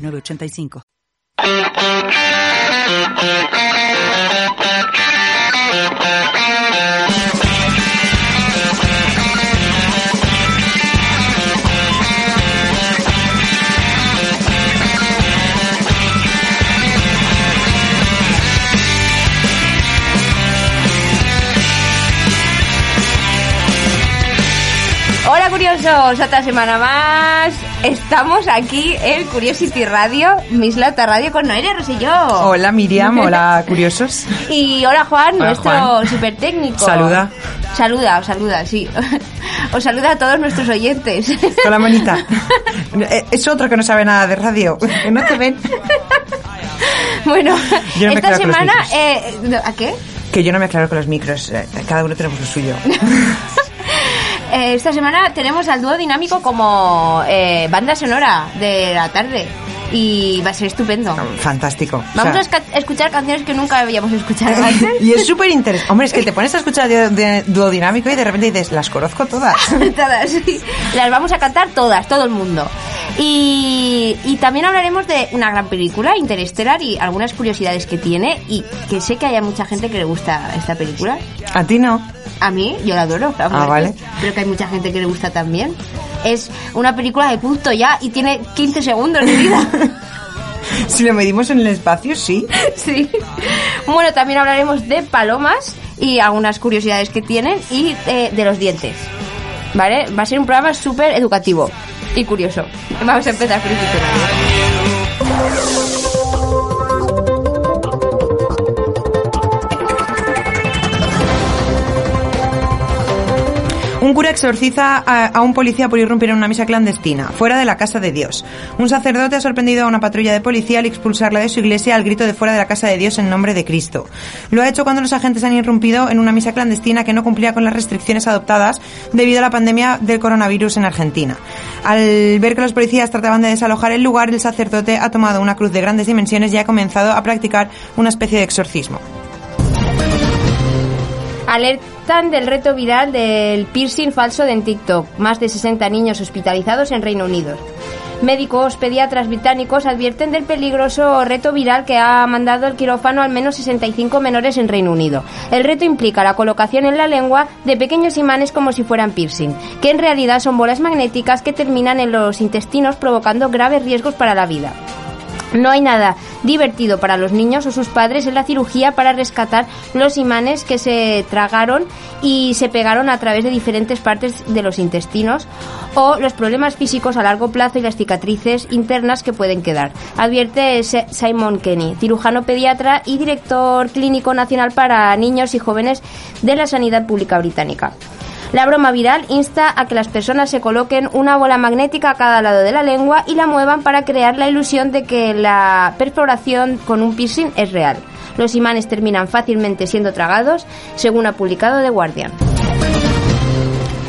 985. Hola curiosos, otra semana más. Estamos aquí en Curiosity Radio, Mislata Radio con Noelia Rosselló. Hola Miriam, hola curiosos. Y hola Juan, Hola, nuestro super técnico. Saluda. Saluda, os saluda, sí. Os saluda a todos nuestros oyentes. Con la manita. Eh, Es otro que no sabe nada de radio. Que no te ven. bueno, no esta semana... Eh, ¿A qué? Que yo no me aclaro con los micros. eh, Cada uno tenemos lo suyo. Eh, esta semana tenemos al dúo dinámico como eh, banda sonora de la tarde. Y va a ser estupendo. Fantástico. O Vamos sea, a escuchar canciones que nunca habíamos escuchado antes. y es súper interesante. Hombre, es que te pones a escuchar dúo dinámico y de repente dices, las conozco todas. todas, sí. Las vamos a cantar todas, todo el mundo. Y, y también hablaremos de una gran película, Interstellar, y algunas curiosidades que tiene. Y que sé que haya mucha gente que le gusta esta película. A ti no. A mí, yo la adoro. la. Ah, vale. Creo que hay mucha gente que le gusta también. Es una película de culto ya y tiene 15 segundos de vida. Si lo medimos en el espacio, sí. Sí. Bueno, también hablaremos de palomas y algunas curiosidades que tienen y eh, de los dientes. ¿Vale? Va a ser un programa súper educativo y curioso. Vamos a empezar el Un cura exorciza a, un policía por irrumpir en una misa clandestina, fuera de la casa de Dios. Un sacerdote ha sorprendido a una patrulla de policía al expulsarla de su iglesia al grito de fuera de la casa de Dios en nombre de Cristo. Lo ha hecho cuando los agentes han irrumpido en una misa clandestina que no cumplía con las restricciones adoptadas debido a la pandemia del coronavirus en Argentina. Al ver que los policías trataban de desalojar el lugar, el sacerdote ha tomado una cruz de grandes dimensiones y ha comenzado a practicar una especie de exorcismo. Alertan del reto viral del piercing falso en TikTok. Más de 60 niños hospitalizados en Reino Unido. Médicos pediatras británicos advierten del peligroso reto viral que ha mandado el quirófano al menos 65 menores en Reino Unido. El reto implica la colocación en la lengua de pequeños imanes como si fueran piercing, que en realidad son bolas magnéticas que terminan en los intestinos provocando graves riesgos para la vida. No hay nada divertido para los niños o sus padres en la cirugía para rescatar los imanes que se tragaron y se pegaron a través de diferentes partes de los intestinos o los problemas físicos a largo plazo y las cicatrices internas que pueden quedar. Advierte Simon Kenny, cirujano pediatra y director clínico nacional para niños y jóvenes de la Sanidad Pública Británica. La broma viral insta a que las personas se coloquen una bola magnética a cada lado de la lengua y la muevan para crear la ilusión de que la perforación con un piercing es real. Los imanes terminan fácilmente siendo tragados, según ha publicado The Guardian.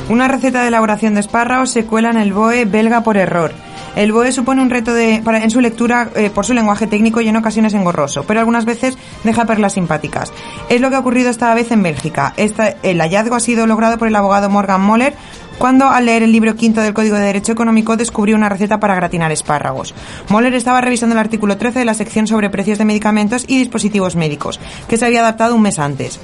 Una receta de elaboración de espárragos se cuela en el BOE belga por error. El BOE supone un reto de, para, en su lectura eh, por su lenguaje técnico y en ocasiones engorroso, pero algunas veces deja perlas simpáticas. Es lo que ha ocurrido esta vez en Bélgica. El hallazgo ha sido logrado por el abogado Morgan Moller cuando al leer el libro quinto del Código de Derecho Económico descubrió una receta para gratinar espárragos. Moller estaba revisando el artículo 13 de la sección sobre precios de medicamentos y dispositivos médicos, que se había adaptado un mes antes.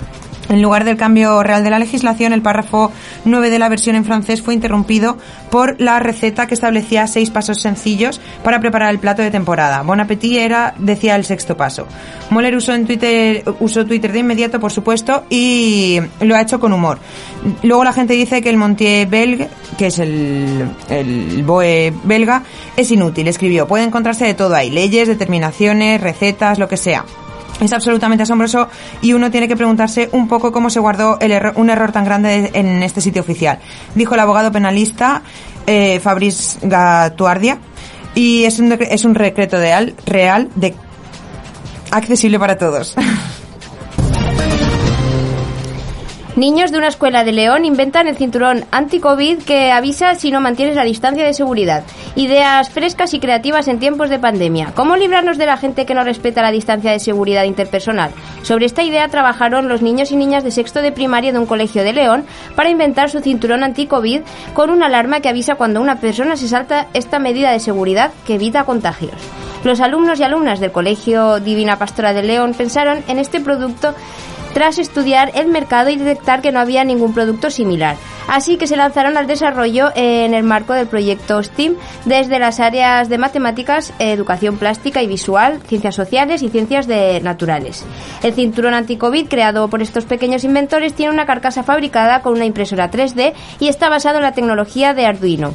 En lugar del cambio real de la legislación, el párrafo 9 de la versión en francés fue interrumpido por la receta que establecía seis pasos sencillos para preparar el plato de temporada. Bon appetit era, decía el sexto paso. Moller usó en Twitter, usó Twitter de inmediato, por supuesto, y lo ha hecho con humor. Luego la gente dice que el Montier Belge, que es el, el BOE belga, es inútil, escribió. Puede encontrarse de todo ahí, leyes, determinaciones, recetas, lo que sea. Es absolutamente asombroso y uno tiene que preguntarse un poco cómo se guardó el error- un error tan grande en este sitio oficial. Dijo el abogado penalista eh, Fabrice Gatuardia. Y es un, es un decreto de al- real de accesible para todos. Niños de una escuela de León inventan el cinturón anti-COVID que avisa si no mantienes la distancia de seguridad. Ideas frescas y creativas en tiempos de pandemia. ¿Cómo librarnos de la gente que no respeta la distancia de seguridad interpersonal? Sobre esta idea trabajaron los niños y niñas de sexto de primaria de un colegio de León para inventar su cinturón anti-COVID con una alarma que avisa cuando una persona se salta esta medida de seguridad que evita contagios. Los alumnos y alumnas del Colegio Divina Pastora de León pensaron en este producto tras estudiar el mercado y detectar que no había ningún producto similar. Así que se lanzaron al desarrollo en el marco del proyecto STEAM desde las áreas de matemáticas, educación plástica y visual, ciencias sociales y ciencias de naturales. El cinturón anti-COVID creado por estos pequeños inventores tiene una carcasa fabricada con una impresora 3D y está basado en la tecnología de Arduino.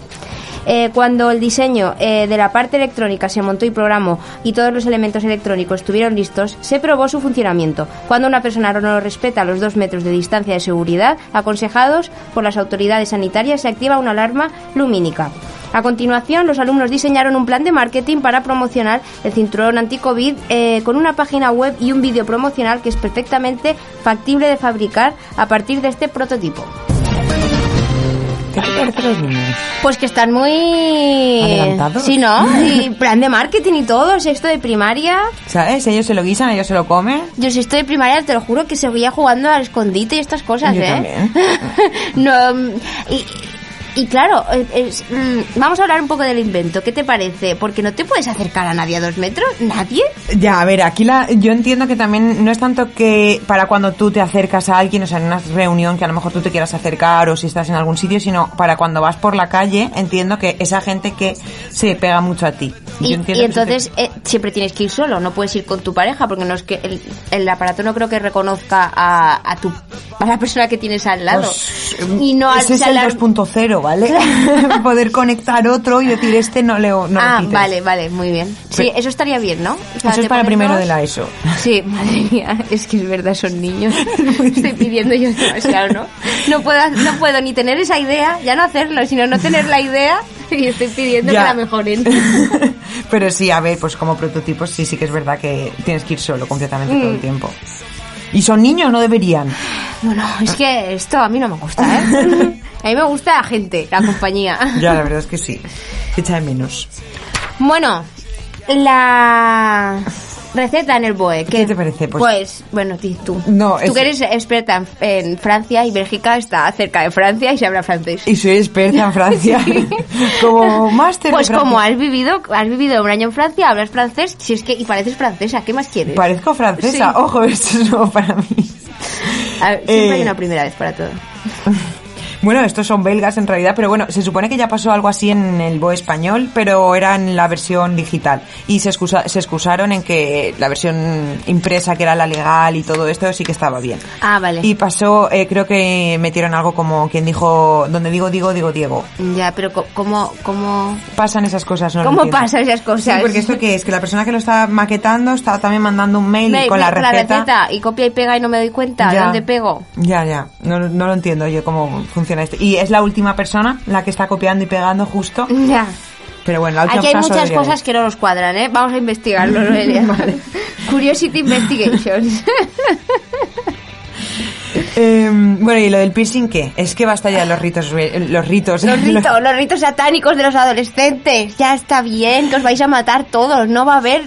Eh, cuando el diseño eh, de la parte electrónica se montó y programó y todos los elementos electrónicos estuvieron listos, se probó su funcionamiento. Cuando una persona no respeta los dos metros de distancia de seguridad aconsejados por las autoridades sanitarias, se activa una alarma lumínica. A continuación, los alumnos diseñaron un plan de marketing para promocionar el cinturón anti-COVID eh, con una página web y un vídeo promocional que es perfectamente factible de fabricar a partir de este prototipo. ¿Qué te parece los niños? Pues que están muy... ¿Adelantados? Sí, ¿no? Y plan de marketing y todo, sexto de primaria. ¿Sabes? Ellos se lo guisan, ellos se lo comen. Yo sexto de primaria, te lo juro que seguía jugando al escondite y estas cosas, Yo ¿eh? también. no, y, y claro, eh, es- mm, vamos a hablar un poco del invento. ¿Qué te parece? Porque no te puedes acercar a nadie a dos metros. ¿Nadie? Ya, a ver, aquí la, yo entiendo que también no es tanto que para cuando tú te acercas a alguien, o sea, en una reunión que a lo mejor tú te quieras acercar o si estás en algún sitio, sino para cuando vas por la calle, entiendo que esa gente que se pega mucho a ti. Y, y te- entonces eh, siempre tienes que ir solo, no puedes ir con tu pareja porque no es que el, el aparato no creo que reconozca a, a tu a la persona que tienes al lado. Pues, y no al ese es el salar- 2.0, ¿vale? Poder conectar otro y decir este no le no ah, vale, vale, muy bien. Sí, Pero- eso estaría bien, ¿no? O sea, Eso es para primero dos. de la ESO. Sí, madre mía, es que es verdad, son niños. Estoy pidiendo yo demasiado, ¿no? No puedo, no puedo ni tener esa idea, ya no hacerlo, sino no tener la idea y estoy pidiendo Ya. que la mejoren. Pero sí, a ver, pues como prototipos sí, sí que es verdad que tienes que ir solo completamente Mm. todo el tiempo. Y son niños, no deberían. Bueno, es que esto a mí no me gusta, ¿eh? A mí me gusta la gente, la compañía. Ya, la verdad es que sí. Echa de menos. Bueno, la receta en el BOE. ¿Qué te parece? Pues- Pues, bueno, ti- tú. No, tú es- que eres experta en, en Francia y Bélgica está cerca de Francia y se habla francés. Y soy experta en Francia. como máster Pues como has vivido, has vivido un año en Francia, hablas francés, si es que y pareces francesa, ¿qué más quieres? Parezco francesa. Sí. Ojo, esto es nuevo para mí. A ver, siempre Eh, hay una primera vez para todo. Bueno, estos son belgas en realidad, pero bueno, se supone que ya pasó algo así en el BOE español, pero era en la versión digital. Y se, excusa- se excusaron en que la versión impresa, que era la legal y todo esto, sí que estaba bien. Ah, vale. Y pasó, eh, creo que metieron algo como quien dijo, donde digo, digo, digo, Diego. Ya, pero ¿cómo, cómo, Pasan esas cosas, ¿no? cómo pasan esas cosas? Sí, porque esto que es, que la persona que lo está maquetando está también mandando un mail con me- la receta. y copia y pega y no me doy cuenta Ya. dónde pego. Ya, ya. No, no lo entiendo yo cómo funciona esto. Y es la última persona la que está copiando y pegando justo. Ya. Pero bueno, la última Aquí hay muchas cosas que no nos cuadran, ¿eh? Vamos a investigarlo, Noelia. Curiosity Investigations. Eh, bueno, y lo del piercing, ¿qué? Es que basta ya los ritos. Los ritos. Los ritos, los ritos satánicos de los adolescentes. Ya está bien, que os vais a matar todos. No va a haber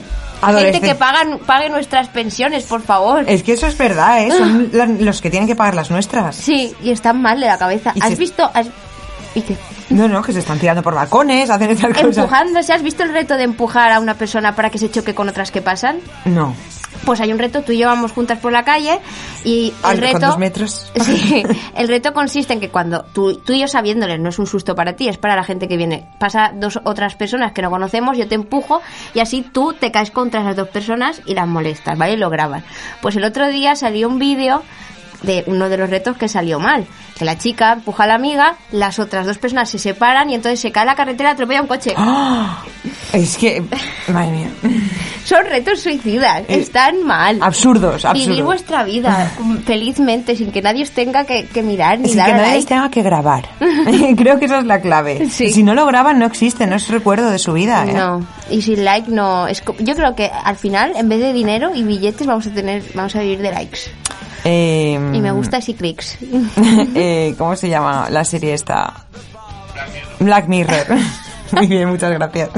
gente que pagan, pague nuestras pensiones, por favor. Es que eso es verdad, ¿eh? Son la- los que tienen que pagar las nuestras. Sí, y están mal de la cabeza. ¿Has se- visto? has- ¿Y qué? No, no, que se están tirando por balcones, hacen estas cosas. Empujándose. ¿Has visto el reto de empujar a una persona para que se choque con otras que pasan? No. Pues hay un reto, tú y yo vamos juntas por la calle y el con reto... metros. Sí, el reto consiste en que cuando tú, tú y yo sabiéndole, no es un susto para ti, es para la gente que viene, pasa dos otras personas que no conocemos, yo te empujo y así tú te caes contra esas dos personas y las molestas, ¿vale? Y lo grabas. Pues el otro día salió un vídeo de uno de los retos que salió mal. Que la chica empuja a la amiga, las otras dos personas se separan y entonces se cae a la carretera y atropella un coche. ¡Ah! Es que, madre mía. Son retos suicidas, Eh, están mal. Absurdos, Vivir absurdos. vuestra vida felizmente, sin que nadie os tenga que, que mirar ni Sin dar que nadie like. tenga que grabar. Creo que esa es la clave. Sí. Si no lo graban, no existe, no es recuerdo de su vida. ¿eh? No, y sin like no. Es, yo creo que al final, en vez de dinero y billetes, vamos a tener, vamos a vivir de likes. Eh, Y me gusta así clics. eh, ¿Cómo se llama la serie esta? Black Mirror. Muy bien, muchas gracias.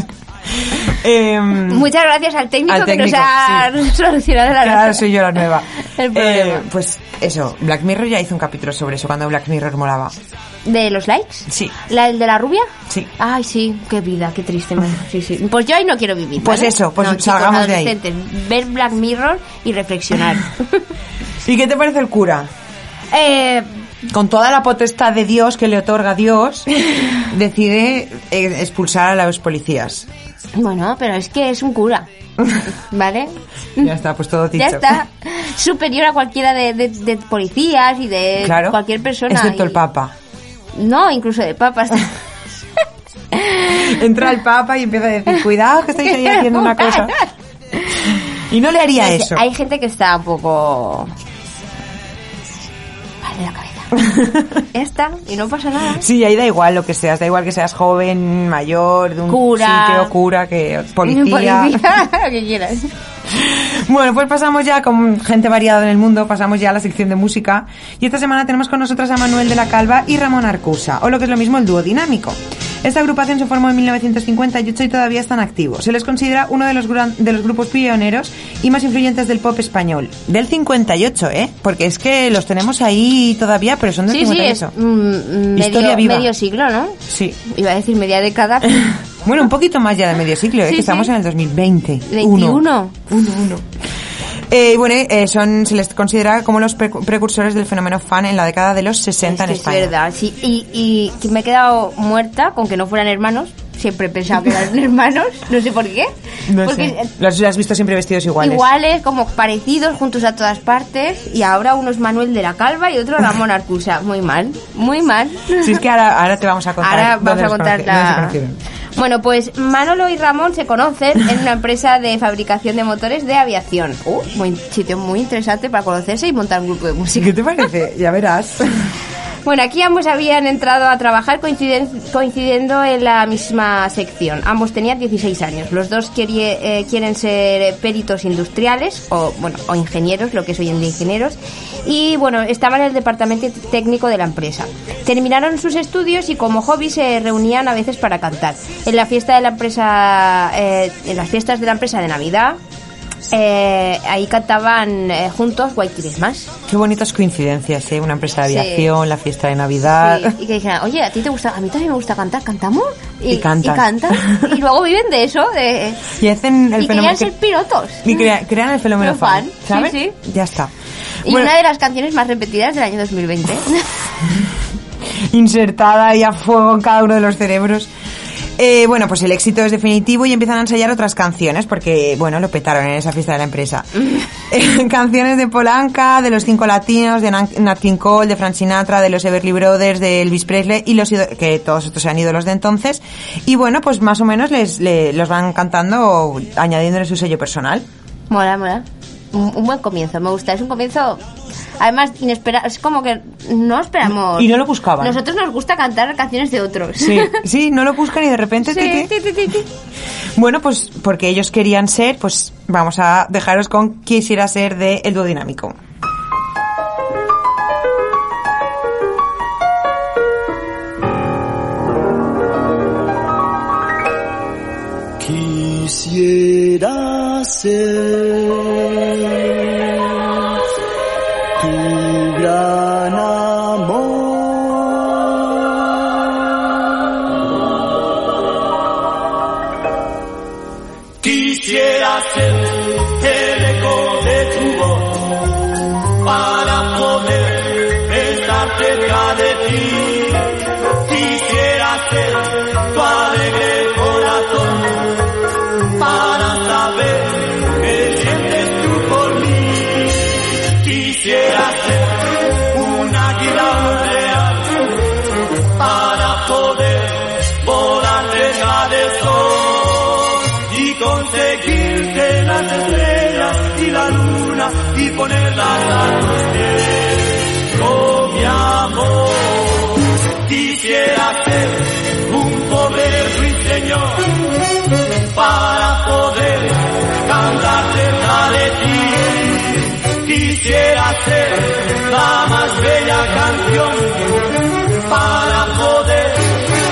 Eh, Muchas gracias al técnico, Al técnico, que nos ha solucionado la Claro, soy yo la nueva. El problema. Eh, pues eso, Black Mirror ya hizo un capítulo sobre eso, cuando Black Mirror molaba. ¿De los likes? Sí. ¿La el de la rubia? Sí. Ay, sí, qué vida, qué triste. me- Sí, sí. Pues yo ahí no quiero vivir. Pues ¿vale? eso, pues No, chicos, salgamos de ahí. Ver Black Mirror y reflexionar. ¿Y qué te parece el cura? eh, Con toda la potestad de Dios que le otorga Dios, decide eh, expulsar a los policías. bueno, pero es que es un cura. ¿Vale? Ya está, pues todo dicho. Ya está. Superior a cualquiera de, de- de policías y de Claro. cualquier persona. Excepto el Papa. No, incluso de papas. Entra el Papa y empieza a decir, cuidado que estáis ahí haciendo una cosa. Y no le haría eso. Hay gente que está un poco... Vale, la cabeza. Ya está, y no pasa nada. Sí, ahí da igual lo que seas, da igual que seas joven, mayor, de un Cura. sitio, cura, que policía. Policía, lo que quieras. Bueno, pues pasamos ya con gente variada en el mundo, pasamos ya a la sección de música. Y esta semana tenemos con nosotras a Manuel de la Calva y Ramón Arcusa, o lo que es lo mismo el dúo dinámico. Esta agrupación se formó en 1958 y todavía están activos. Se les considera uno de los, gran- de los grupos pioneros y más influyentes del pop español. Del 58, ¿eh? Porque es que los tenemos ahí todavía, pero son del Sí, sí, es 58. mm, Historia medio, viva. medio siglo, ¿no? Sí. Iba a decir media década. Bueno, un poquito más ya de medio siglo, ¿eh? Sí, que estamos en el 2020. 21. Uno, uno. Eh, y bueno, eh, son, se les considera como los precu- precursores del fenómeno fan en la década de los 60 en Es que España. Es verdad, sí. Y, y me he quedado muerta con que no fueran hermanos. Siempre he pensado que eran hermanos, no sé por qué. No Porque sé. Los has visto siempre vestidos iguales. iguales, como parecidos, juntos a todas partes. Y ahora uno es Manuel de la Calva y otro Ramón Arcusa. Muy mal, muy mal. Si es que ahora, ahora te vamos a contar. Ahora vamos a contar la... Bueno, pues Manolo y Ramón se conocen en una empresa de fabricación de motores de aviación. Uh, muy sitio muy interesante para conocerse y montar un grupo de música. ¿Qué te parece? Ya verás. Bueno, aquí ambos habían entrado a trabajar coinciden- coincidiendo en la misma sección. Ambos tenían 16 años. Los dos querie- eh, quieren ser peritos industriales o, bueno, o ingenieros, lo que es hoy en día ingenieros. Y bueno, estaban en el departamento técnico de la empresa. Terminaron sus estudios y como hobby se reunían a veces para cantar. En la fiesta de la empresa, eh, en las fiestas de la empresa de Navidad, eh, ahí cantaban eh, juntos White Christmas. Qué bonitas coincidencias, ¿eh? Una empresa de Sí. aviación, la fiesta de Navidad. Sí, y que dijeran, oye, ¿a ti te gusta? A mí también me gusta cantar, ¿cantamos? Y cantan. Y, cantan. y luego viven de eso, de... Y hacen el y fenómeno. querían ser pilotos. y crea- crean el fenómeno Pero fan, fan. sí, ¿Sabes? sí. Ya está. Y Bueno, una de las canciones más repetidas del año 2020. insertada y a fuego en cada uno de los cerebros. Eh, bueno, pues el éxito es definitivo y empiezan a ensayar otras canciones porque, bueno, lo petaron en esa fiesta de la empresa. Eh, canciones de Polanca, de los cinco latinos, de Nat King Cole, de Frank Sinatra, de los Everly Brothers, de Elvis Presley y los que todos estos sean ídolos de entonces. Y bueno, pues más o menos les, le- los van cantando añadiéndole su sello personal. mola, mola. Un, un buen comienzo, me gusta. Es un comienzo, además, inesperado. Es como que no esperamos. Y no lo buscaban. Nosotros nos gusta cantar canciones de otros. Sí, sí, no lo buscan y de repente... Sí, tiki. ti, ti, ti, ti. Bueno, pues porque ellos querían ser, pues vamos a dejaros con quisiera ser de El Dúo Dinámico. Quisiera ser las estrellas y la luna y ponerlas a tus pies. Con mi amor quisiera ser un pobre ruiseñor para poder cantar cerca de ti. Quisiera ser la más bella canción para poder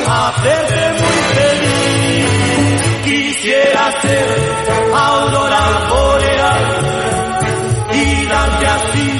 hacerte muy feliz. Quisiera ser aurora boreal y darte así. un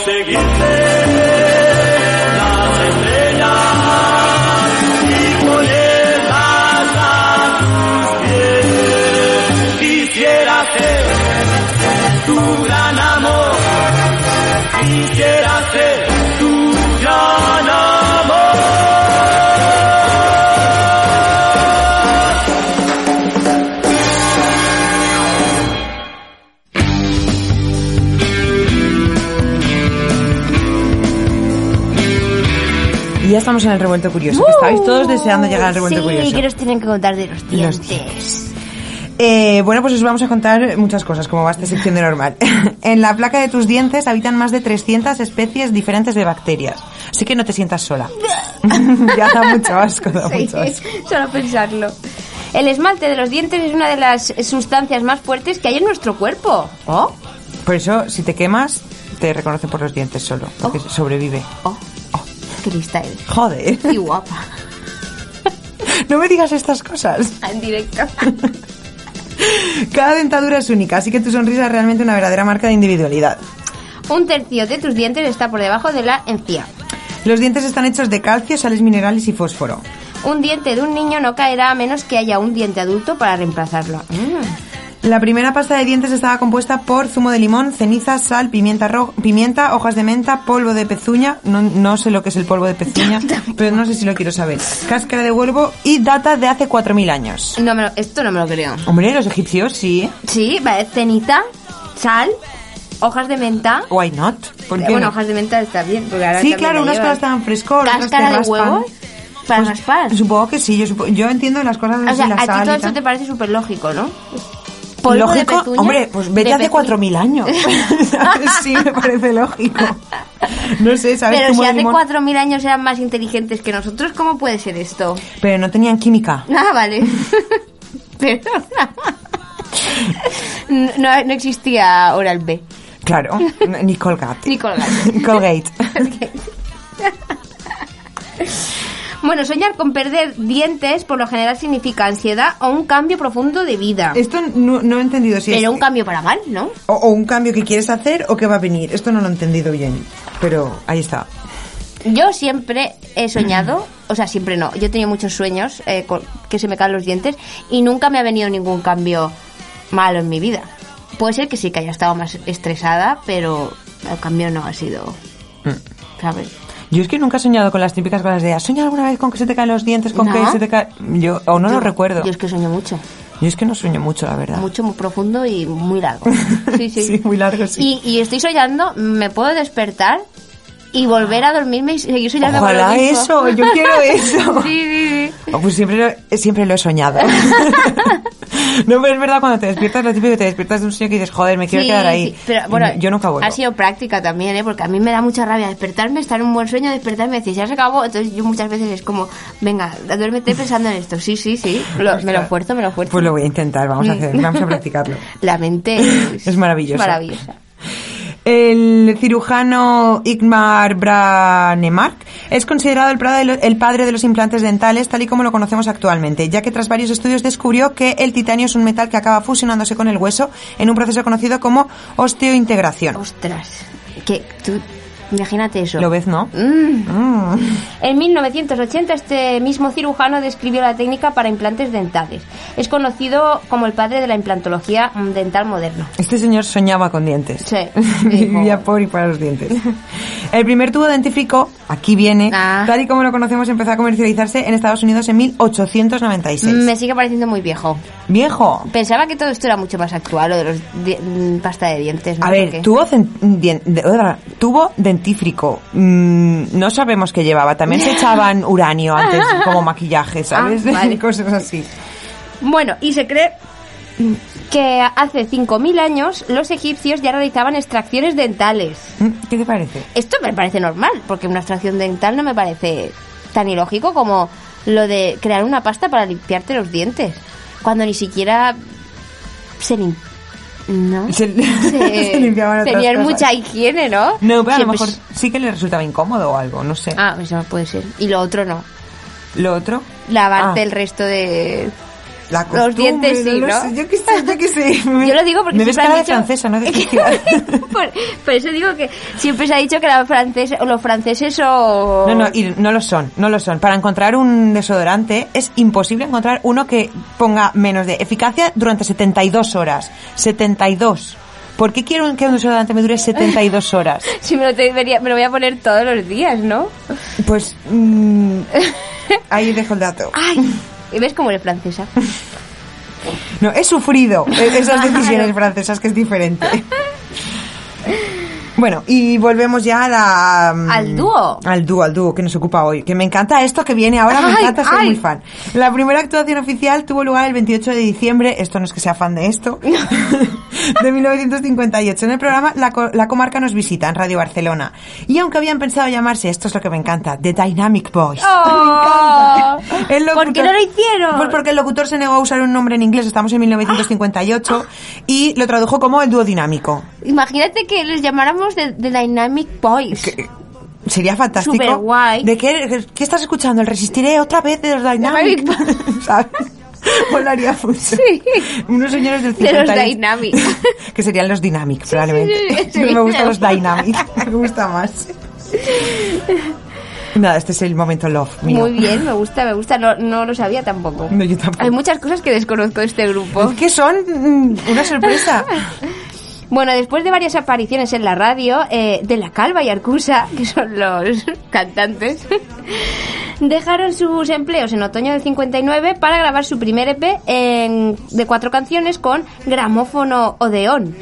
conseguirte las estrellas y ponerlas a tus pies. Quisiera ser tu gran amor, quisiera ser estamos en el revuelto curioso, que estáis todos deseando llegar al revuelto Uh, sí, curioso. que nos tienen que contar de los Los dientes. Eh, bueno, pues os vamos a contar muchas cosas, como va esta sección de normal. en la placa de tus dientes habitan más de 300 especies diferentes de bacterias. Así que no te sientas sola. ya da mucho asco, da Sí, mucho asco. solo pensarlo. El esmalte de los dientes es una de las sustancias más fuertes que hay en nuestro cuerpo. Oh, Por eso, si te quemas, te reconoce por los dientes solo, porque Oh. sobrevive. oh, eres. Joder. Y guapa. no me digas estas cosas. En directo. Cada dentadura es única, así que tu sonrisa es realmente una verdadera marca de individualidad. Un tercio de tus dientes está por debajo de la encía. Los dientes están hechos de calcio, sales minerales y fósforo. Un diente de un niño no caerá a menos que haya un diente adulto para reemplazarlo. Mm. La primera pasta de dientes estaba compuesta por zumo de limón, ceniza, sal, pimienta, ro- pimienta, hojas de menta, polvo de pezuña, no, no sé lo que es el polvo de pezuña, pero no sé si lo quiero saber, cáscara de huevo y data de hace 4.000 años. No me lo- esto no me lo creo. Hombre, los egipcios sí, Sí, vale, ceniza, sal, hojas de menta. why not? ¿Por qué bueno, no? hojas de menta está bien. porque ahora Sí, claro, la unas cosas estaban frescor, otras te Cáscara de raspan. huevo para Pues, raspar. Supongo que sí, yo, yo entiendo las cosas O así, sea, la a ti todo esto te parece súper lógico, ¿no? Polvo de Lógico, pezuña, hombre, pues vete de hace pezuña. 4.000 años. Sí, me parece lógico. No sé, ¿sabes? Pero si de hace limón. 4.000 años eran más inteligentes que nosotros, ¿cómo puede ser esto? Pero no tenían química. Ah, vale. Perdona. No, no existía Oral B. Claro, ni Colgate. Ni Colgate. Colgate. Bueno, soñar con perder dientes por lo general significa ansiedad o un cambio profundo de vida. Esto no, no he entendido si es... Pero un cambio para mal, ¿no? O, o un cambio que quieres hacer o que va a venir. Esto no lo he entendido bien. Pero ahí está. Yo siempre he soñado, o sea, siempre no. Yo he tenido muchos sueños eh, con- que se me caen los dientes y nunca me ha venido ningún cambio malo en mi vida. Puede ser que sí que haya estado más estresada, pero el cambio no ha sido, ¿sabes? Yo es que nunca he soñado con las típicas cosas de ¿has soñado alguna vez con que se te caen los dientes? ¿Con No. que se te caen...? Yo, o no lo recuerdo. Yo es que sueño mucho. Yo es que no sueño mucho, la verdad. Mucho, muy profundo y muy largo. Sí, sí. Sí, muy largo, sí. Y, y estoy soñando, me puedo despertar y volver a dormirme y seguir soñando con lo mismo. eso, yo quiero eso. Sí, sí, sí. Oh, pues siempre lo, siempre lo he soñado. no, pero es verdad, cuando te despiertas, lo típico que te despiertas de un sueño que dices, joder, me quiero Sí, quedar ahí. sí, Pero bueno, yo nunca vuelvo. Ha sido práctica también, ¿eh? Porque a mí me da mucha rabia despertarme, estar en un buen sueño, despertarme y decir, ya se acabó. Entonces yo muchas veces es como, venga, duérmete pensando en esto. Sí, sí, sí. Lo- me lo esfuerzo, me lo esfuerzo. Pues lo voy a intentar, vamos a hacer, vamos a practicarlo. La mente es, Es maravillosa. maravillosa. El cirujano Igmar Branemark es considerado el padre, de los implantes dentales tal y como lo conocemos actualmente, ya que tras varios estudios descubrió que el titanio es un metal que acaba fusionándose con el hueso en un proceso conocido como osteointegración. Ostras. Tú, imagínate eso. ¿Lo ves, no? Mm. Mm. En 1980 este mismo cirujano describió la técnica para implantes dentales. Es conocido como el padre de la implantología dental moderno. Este señor soñaba con dientes. Sí. Vivía por y para los dientes. El primer tubo dentífrico, aquí viene, Ah. tal y como lo conocemos, empezó a comercializarse en Estados Unidos en 1896. Me sigue pareciendo muy viejo. Viejo. Pensaba que todo esto era mucho más actual, lo de los pasta de dientes. ¿no? A ¿Por ver, tubo, cen- dentífrico. Mm, no sabemos qué llevaba. También se echaban uranio antes como maquillaje, ¿sabes? Ah, vale. Cosas así. Bueno, y se cree que hace 5.000 años los egipcios ya realizaban extracciones dentales. Mm, ¿Qué te parece? Esto me parece normal, porque una extracción dental no me parece tan ilógico como lo de crear una pasta para limpiarte los dientes, cuando ni siquiera se lim- ¿No? Se, se limpiaban otras tenían cosas. mucha higiene, ¿no? No, pero a lo mejor sí que le resultaba incómodo o algo, no sé. Ah, eso puede ser. Y lo otro no. Lo otro, Lavarte Ah. el resto de... la Los dientes sí, ¿no? sé, Yo qué sé, yo qué sé. Yo lo digo porque Me ves siempre cara de dicho- francesa, no de por, por eso digo que siempre se ha dicho que la francesa, o los franceses o... No, no, y no lo son, no lo son. Para encontrar un desodorante es imposible encontrar uno que ponga menos de eficacia durante 72 horas. 72. ¿Por qué quiero que un desodorante me dure 72 horas? Si me lo, debería- me lo voy a poner todos los días, ¿no? Pues mm, ahí dejo el dato. Ay, ¿y ves cómo eres francesa? No, he sufrido esas decisiones francesas que es diferente. Bueno, y volvemos ya a la, mm, Al dúo. Al dúo, al dúo que nos ocupa hoy. Que me encanta esto que viene ahora, me encanta, soy ay. muy fan. La primera actuación oficial tuvo lugar el 28 de diciembre, esto no es que sea fan de esto, de 1958. En el programa la, la Comarca nos visita en Radio Barcelona. Y aunque habían pensado llamarse, esto es lo que me encanta, The Dynamic Boys. Oh, Me encanta. El ¿Por qué no lo hicieron? Pues porque el locutor se negó a usar un nombre en inglés, estamos en 1958, y lo tradujo como el dúo dinámico. Imagínate que les llamáramos de, de Dynamic Boys. Sería fantástico. Superguay. ¿De qué, qué estás escuchando? El Resistiré otra vez de los Dynamic. Dynamic. ¿Sabes? Molaría mucho. Sí. Unos señores del De los 50 Dynamic. que serían los Dynamic, probablemente. sí, sí. me gustan los Dynamic. me gusta más. Nada, este es el momento love mío. Muy bien, me gusta, me gusta. No, no lo sabía tampoco. No, yo tampoco. Hay muchas cosas que desconozco de este grupo. Es que son mm, una sorpresa. Bueno, después de varias apariciones en la radio, eh, de la Calva y Arcusa, que son los cantantes, dejaron sus empleos en otoño del 59 para grabar su primer EP de cuatro canciones con gramófono Odeón,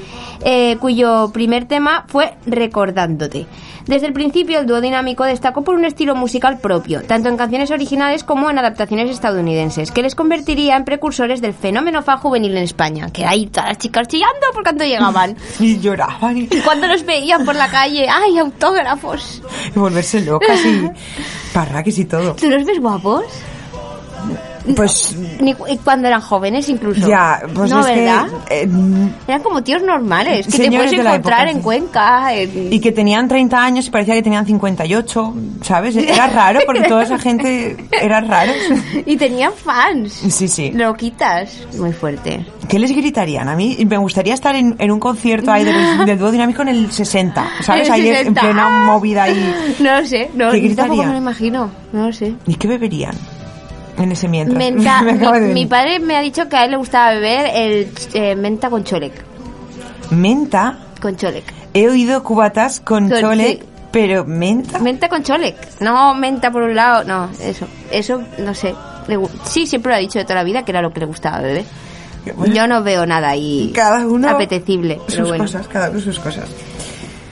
eh, cuyo primer tema fue Recordándote. Desde el principio, el dúo dinámico destacó por un estilo musical propio, tanto en canciones originales como en adaptaciones estadounidenses, que les convertiría en precursores del fenómeno fan juvenil en España, que ahí todas las chicas chillando por cuando llegaban. Y lloraban y, Y cuando los veían por la calle, ¡ay, autógrafos! y volverse locas y parraques y todo. ¿Tú los ves guapos? Pues Ni cuando eran jóvenes incluso. ya, pues no, es ¿verdad? que... eh, Eran como tíos normales, que te puedes encontrar época, en. Cuenca. en- Y que tenían 30 años y parecía que tenían 58, ¿sabes? Era raro porque toda esa gente era raro. y tenían fans. Sí, sí. Loquitas. Muy fuerte. ¿Qué les gritarían? A mí me gustaría estar en, en un concierto ahí del, del dúo dinámico en el 60, ¿sabes? En el Ahí en 60. plena movida ahí. No lo sé, no, ¿Qué yo tampoco gritarían? me lo imagino. No lo sé. ¿Y qué beberían en ese mientras? Menta, Me mi, padre me ha dicho que a él le gustaba beber el eh, menta con cholec. Menta. Con cholec. He oído cubatas con Con- sí. pero menta. Menta con cholec. No menta por un lado, no, eso. Eso, no sé. Le sí, siempre lo ha dicho de toda la vida que era lo que le gustaba beber. Yo no veo nada ahí Cada uno apetecible, pero sus bueno. cosas, cada uno sus cosas.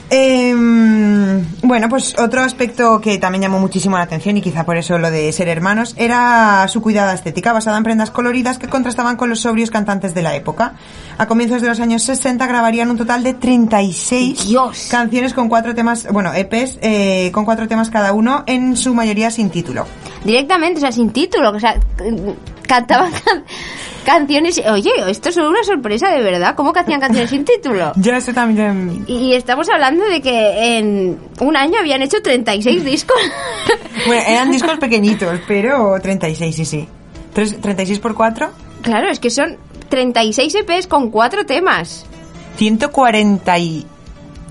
Em, bueno, pues otro aspecto que también llamó muchísimo la atención y quizá por eso lo de ser hermanos era su cuidada estética basada en prendas coloridas que contrastaban con los sobrios cantantes de la época. A comienzos de los años 60 grabarían un total de 36 Dios. canciones con cuatro temas, bueno, EPs eh, con cuatro temas cada uno, en su mayoría sin título. Directamente, o sea, sin título, o sea, cantaban can- canciones. Oye, esto es una sorpresa de verdad. ¿Cómo que hacían canciones sin título? Ya eso también... Y estamos hablando de que en un año habían hecho 36 discos. Bueno, eran discos pequeñitos, pero 36, sí, sí. Tres- ¿36 por 4? Claro, es que son 36 EPs con cuatro temas. 140 y...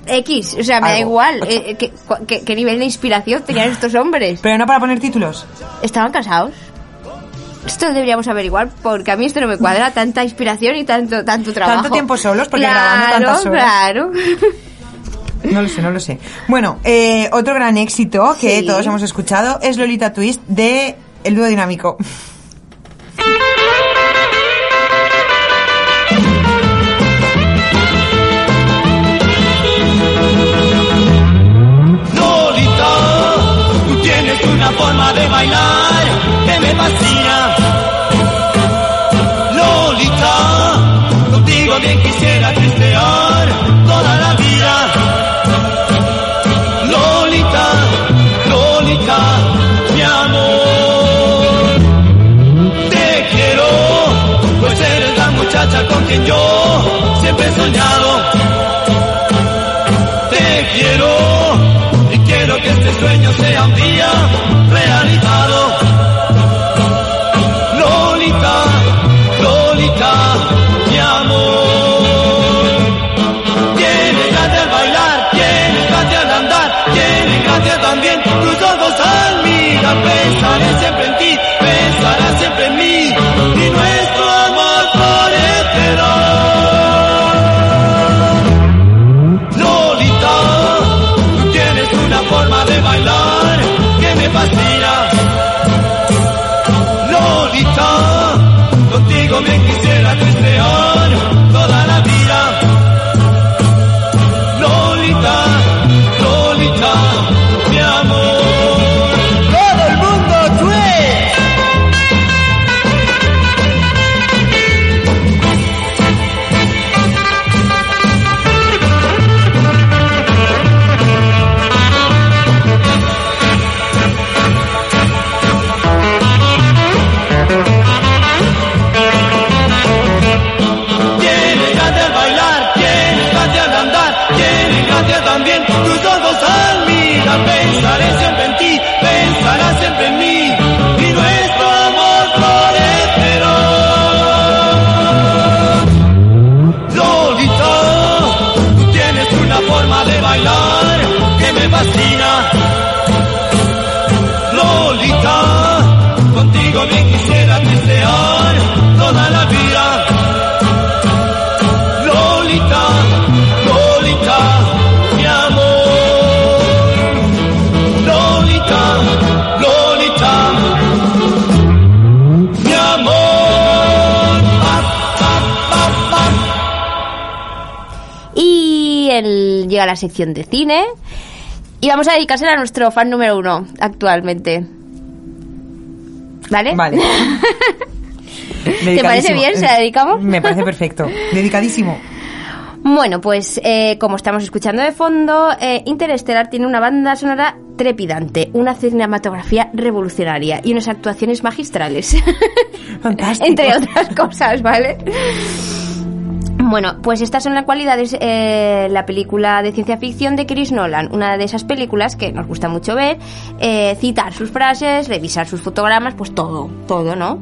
X, o sea, me da igual. Ocho. eh, ¿qué, qué- qué nivel de inspiración tenían estos hombres? Pero no para poner títulos. ¿Estaban casados? Esto deberíamos averiguar porque a mí esto no me cuadra tanta inspiración y tanto tanto trabajo. Tanto tiempo solos, porque claro, grabando tantas horas. Claro, No lo sé, no lo sé. Bueno, eh, otro gran éxito que Sí. todos hemos escuchado es Lolita Twist de El Dúo Dinámico. Lolita, tú tienes una forma de bailar quien yo siempre he soñado. La sección de cine. Y vamos a dedicársela a nuestro fan número uno actualmente. ¿Vale? Vale. ¿Te parece bien? ¿Se la dedicamos? Me parece perfecto. Dedicadísimo. Bueno, pues eh, como estamos escuchando de fondo, eh, Interestelar tiene una banda sonora trepidante, una cinematografía revolucionaria y unas actuaciones magistrales. Fantástico. Entre otras cosas, ¿vale? Bueno, pues estas son las cualidades eh, la película de ciencia ficción de Chris Nolan, una de esas películas que nos gusta mucho ver, eh, citar sus frases, revisar sus fotogramas, pues todo, todo, ¿no?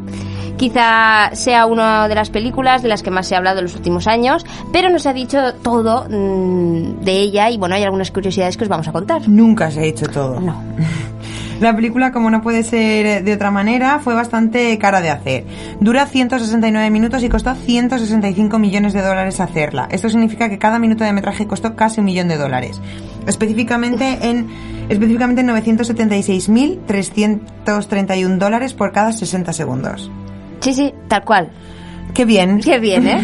Quizá sea una de las películas de las que más se ha hablado en los últimos años, pero no se ha dicho todo mm, de ella y bueno, hay algunas curiosidades que os vamos a contar. Nunca se ha hecho todo. No. La película, como no puede ser de otra manera, fue bastante cara de hacer. Dura 169 minutos y costó 165 millones de dólares hacerla. Esto significa que cada minuto de metraje costó casi un millón de dólares. Específicamente en, específicamente en 976.331 dólares por cada 60 segundos. Sí, sí, tal cual. Qué bien. Qué bien, ¿eh?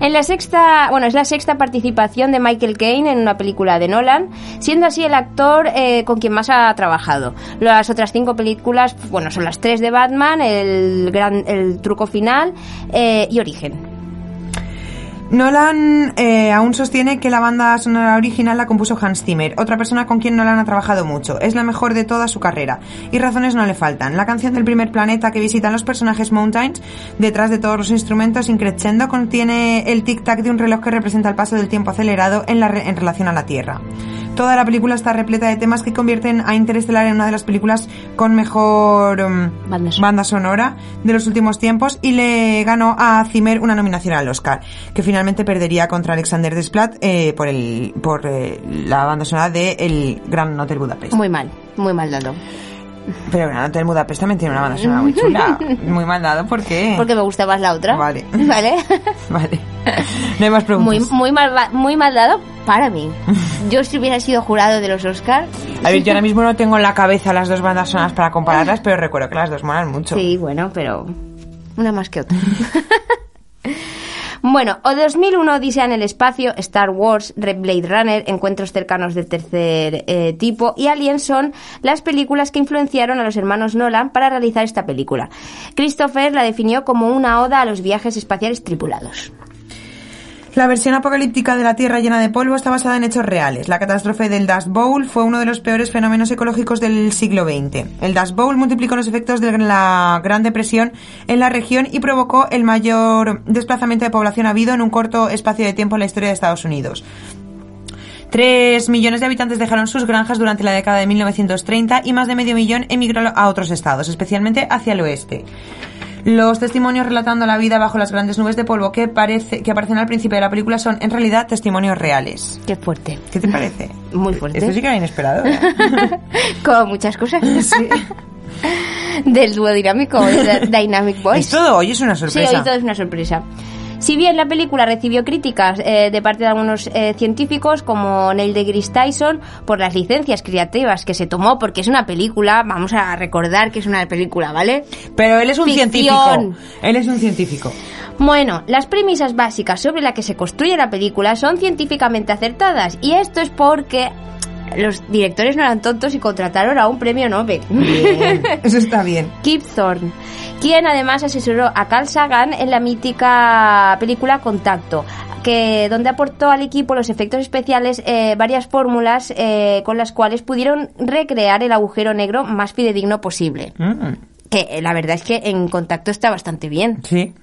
en la sexta, bueno, es la sexta participación de Michael Caine en una película de Nolan, siendo así el actor eh, con quien más ha trabajado. Las otras cinco películas, bueno, son las tres de Batman, el gran, el truco final eh, y Origen. Nolan eh, aún sostiene que la banda sonora original la compuso Hans Zimmer, otra persona con quien Nolan ha trabajado mucho. Es la mejor de toda su carrera. Y razones no le faltan. La canción del primer planeta que visitan los personajes Mountains, detrás de todos los instrumentos increchendo, contiene el tic-tac de un reloj que representa el paso del tiempo acelerado en, en relación a la Tierra. Toda la película está repleta de temas que convierten a Interestelar en una de las películas con mejor um, Banda sonora. banda sonora de los últimos tiempos y le ganó a Zimmer una nominación al Oscar, que finalmente perdería contra Alexander Desplat eh, por el por eh, la banda sonora de El Gran Hotel Budapest. Muy mal, muy mal dado. Pero Gran Hotel Budapest también tiene una banda sonora muy chula, muy mal dado porque Porque me gusta más la otra. Vale. Vale. vale. No hay más preguntas. Muy, muy, mal, muy mal dado para mí. Yo si hubiera sido jurado de los Oscars, A ver, yo ahora mismo no tengo en la cabeza las dos bandas sonoras para compararlas, pero recuerdo que las dos molan mucho. sí, bueno, pero una más que otra. Bueno, o 2001 Odisea en el espacio, Star Wars, Red Blade Runner, Encuentros cercanos del tercer eh, tipo y Alien son las películas que influenciaron a los hermanos Nolan para realizar esta película. Christopher la definió como una oda a los viajes espaciales tripulados. La versión apocalíptica de la Tierra llena de polvo está basada en hechos reales. La catástrofe del Dust Bowl fue uno de los peores fenómenos ecológicos del siglo XX. El Dust Bowl multiplicó los efectos de la Gran Depresión en la región y provocó el mayor desplazamiento de población habido en un corto espacio de tiempo en la historia de Estados Unidos. Tres millones de habitantes dejaron sus granjas durante la década de 1930 y más de medio millón emigró a otros estados, especialmente hacia el oeste. Los testimonios relatando la vida bajo las grandes nubes de polvo que, parece, que aparecen al principio de la película son en realidad testimonios reales. Qué fuerte. ¿Qué te parece? Muy fuerte. Esto sí que era inesperado. ¿eh? Como muchas cosas. Del dúo dinámico, Dynamic Boys. Es todo hoy es una Sí, sorpresa. hoy todo es una sorpresa. Si bien la película recibió críticas eh, de parte de algunos eh, científicos como Neil deGrasse Tyson por las licencias creativas que se tomó, porque es una película, vamos a recordar que es una película, ¿vale? Pero él es un Ficción. científico. Él es un científico. Bueno, las premisas básicas sobre las que se construye la película son científicamente acertadas y esto es porque los directores no eran tontos y contrataron a un premio Nobel. Bien. Eso está bien. Kip Thorne, quien además asesoró a Carl Sagan en la mítica película Contacto, que donde aportó al equipo los efectos especiales eh, varias fórmulas eh, con las cuales pudieron recrear el agujero negro más fidedigno posible. Mm, Que eh, la verdad es que en Contacto está bastante bien. sí.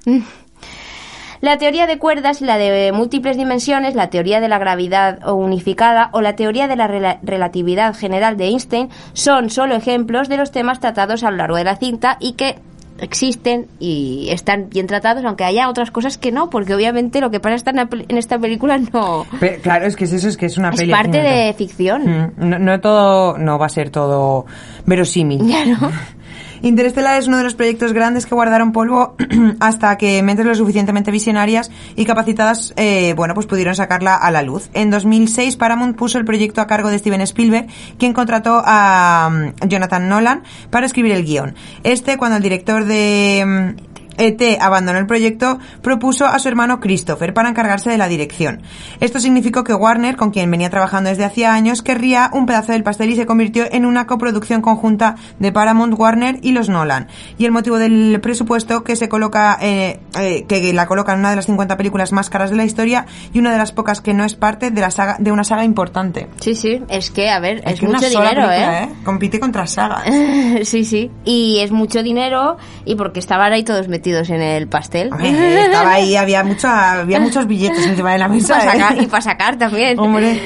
La teoría de cuerdas y la de múltiples dimensiones, la teoría de la gravedad unificada o la teoría de la rela- relatividad general de Einstein son solo ejemplos de los temas tratados a lo largo de la cinta y que existen y están bien tratados, aunque haya otras cosas que no, porque obviamente lo que pasa está en, esta película no claro, es que es eso, es que es una es peli. parte de ficción. Mm, No, no todo, no va a ser todo verosímil. Ya, ¿no? Interestelar es uno de los proyectos grandes que guardaron polvo hasta que mentes lo suficientemente visionarias y capacitadas, eh, bueno, pues pudieron sacarla a la luz. En 2006 Paramount puso el proyecto a cargo de Steven Spielberg, quien contrató a mm, Jonathan Nolan para escribir el guion. Este, cuando el director de mm, ET abandonó el proyecto, propuso a su hermano Christopher para encargarse de la dirección. Esto significó que Warner, con quien venía trabajando desde hacía años, querría un pedazo del pastel y se convirtió en una coproducción conjunta de Paramount, Warner y los Nolan. Y el motivo del presupuesto que se coloca, eh, eh, que la coloca en una de las 50 películas más caras de la historia y una de las pocas que no es parte de la saga, de una saga importante. Sí, sí, es que, a ver, es, que una mucho dinero, película, ¿eh? Compite contra sagas. sí, sí. Y es mucho dinero y porque estaban ahí todos metidos en el pastel. Hombre, estaba ahí, había, había muchos billetes encima de la Y mesa. ¿eh? y para sacar también. Hombre.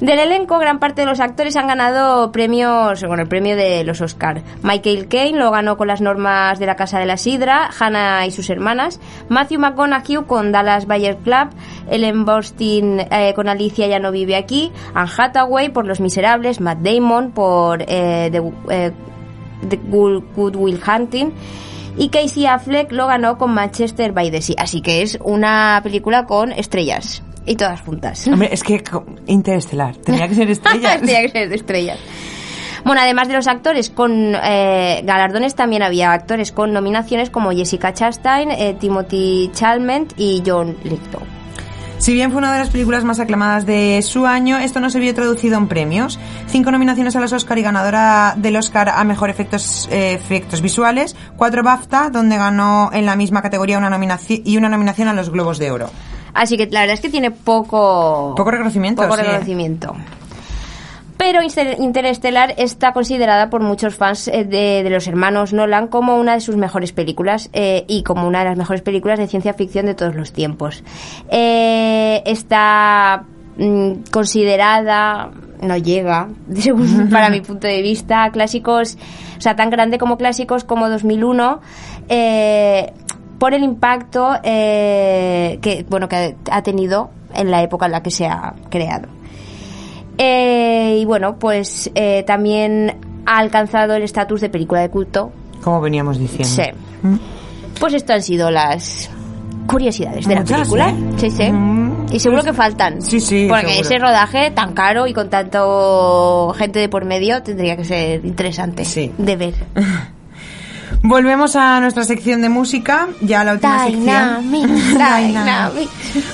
Del elenco, gran parte de los actores han ganado premios, bueno, el premio de los Oscar. Michael Caine lo ganó con las normas de la Casa de la Sidra, Hannah y sus hermanas, Matthew McConaughey con Dallas Bayer Club, Ellen Burstyn eh, con Alicia ya no vive aquí, Anne Hathaway por Los Miserables, Matt Damon por eh, The, eh, The Good Will Hunting y Casey Affleck lo ganó con Manchester by the Sea. Así que es una película con estrellas y todas juntas. Hombre, es que interestelar, tenía que ser estrella. Tenía que ser de estrellas. Bueno, además de los actores con eh, galardones, también había actores con nominaciones como Jessica Chastain, eh, Timothy Chalmers y John Lithgow. Si bien fue una de las películas más aclamadas de su año, esto no se vio traducido en premios. Cinco nominaciones a los Oscar y ganadora del Oscar a Mejor Efectos, eh, efectos Visuales, cuatro BAFTA, donde ganó en la misma categoría una nominación y una nominación a los Globos de Oro. Así que la verdad es que tiene poco... Poco reconocimiento, Poco sí. reconocimiento. Pero Inter- Interestelar está considerada por muchos fans eh, de, de los hermanos Nolan como una de sus mejores películas eh, y como una de las mejores películas de ciencia ficción de todos los tiempos. Eh, está mm, considerada, no llega, según para mi punto de vista, a clásicos, o sea, tan grande como clásicos como 2001. eh, por el impacto eh, que bueno que ha tenido en la época en la que se ha creado. Eh, y bueno, pues eh, también ha alcanzado el estatus de película de culto. Como veníamos diciendo. Sí. Mm. Pues esto han sido las curiosidades de la película. ¿eh? Sí, sí. Mm. Y seguro que faltan. Sí, sí, Porque seguro. ese rodaje tan caro y con tanto gente de por medio tendría que ser interesante Sí. de ver. Volvemos a nuestra sección de música, ya la última Dynamic, sección. Dynamic.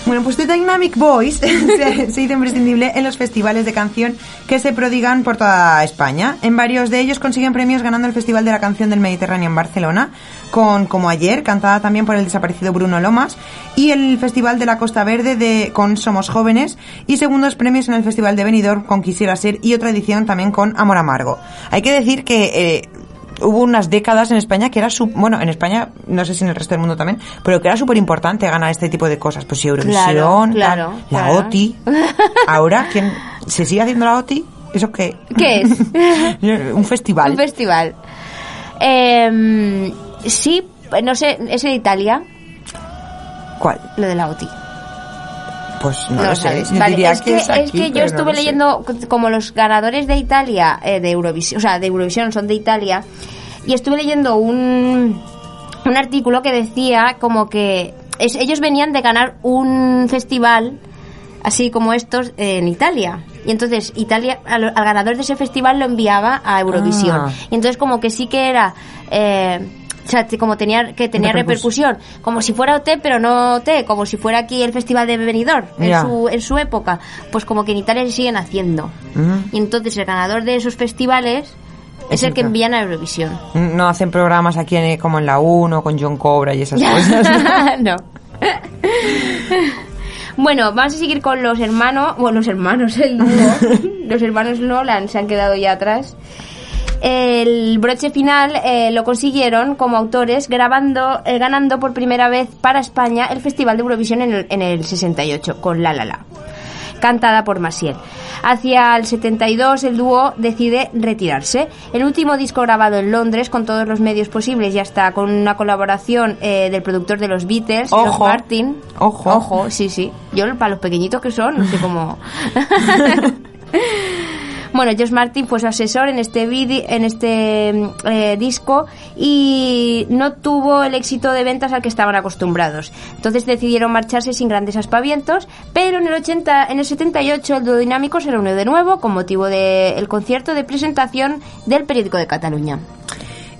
Bueno, pues The Dynamic Boys se, se hizo imprescindible en los festivales de canción que se prodigan por toda España. En varios de ellos consiguen premios ganando el Festival de la Canción del Mediterráneo en Barcelona, con Como Ayer, cantada también por el desaparecido Bruno Lomas, y el Festival de la Costa Verde de, con Somos Jóvenes, y segundos premios en el Festival de Benidorm con Quisiera Ser, y otra edición también con Amor Amargo. Hay que decir que... eh, hubo unas décadas en España que era su, bueno en España no sé si en el resto del mundo también pero que era súper importante ganar este tipo de cosas pues si Eurovisión Claro, la claro. OTI ahora quién se sigue haciendo la OTI eso qué ¿Qué es? un festival Un festival. Eh, sí, no sé, es de Italia, cuál lo de la OTI. Pues no, No lo sé yo Vale, diría es que, es, que yo no estuve sé. leyendo como los ganadores de Italia eh, de Eurovisión, o sea, de Eurovisión son de Italia, y estuve leyendo un, un artículo que decía como que es- ellos venían de ganar un festival así como estos en Italia. Y entonces Italia al, al ganador de ese festival lo enviaba a Eurovisión. Ah. Y entonces como que sí que era eh, o sea, como tenía que tenía Repercusión. repercusión, como si fuera OT, pero no OT, como si fuera aquí el festival de Benidorm en su en su época, pues como que en Italia se siguen haciendo. Mm. Y entonces el ganador de esos festivales es, Es el que que- envían a Eurovisión. no hacen programas aquí en- como en la 1 con John Cobra y esas cosas no. Bueno, vamos a seguir con los hermanos, bueno, los hermanos, el dúo. los hermanos Nolan se han quedado ya atrás. El broche final eh, lo consiguieron como autores grabando, eh, ganando por primera vez para España el Festival de Eurovisión en el, en el 68 con La La La, cantada por Maciel. Hacia el 72 el dúo decide retirarse. El último disco grabado en Londres con todos los medios posibles y hasta con una colaboración eh, del productor de los Beatles, George Ojo. Martin. Ojo. Ojo, sí, sí. Yo para los pequeñitos que son, no sé cómo. Bueno, Josh Martin fue su asesor en este vide- en este mm, eh, disco y no tuvo el éxito de ventas al que estaban acostumbrados. Entonces decidieron marcharse sin grandes aspavientos, pero en el 80, en el 78 el dúo dinámico se reunió de nuevo con motivo del concierto de presentación del periódico de Cataluña.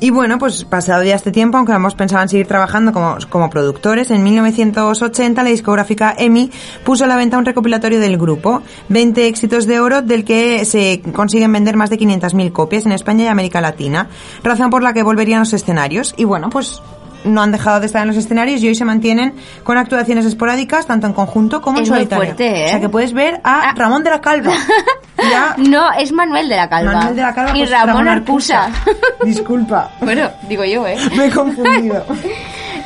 Y bueno, pues pasado ya este tiempo, aunque ambos pensaban seguir trabajando como, como productores, en 1980 la discográfica EMI puso a la venta un recopilatorio del grupo, 20 éxitos de oro del que se consiguen vender más de 500.000 copias en España y América Latina, razón por la que volverían a los escenarios. Y bueno, pues no han dejado de estar en los escenarios y hoy se mantienen con actuaciones esporádicas, tanto en conjunto como en Es muy solitario. fuerte, ¿eh? O sea que puedes ver a Ah. Ramón de la Calva. a No, es Manuel de la Calva. Manuel de la Calva y pues, Ramón, Arcusa. Disculpa. bueno, digo yo, ¿eh? Me he confundido.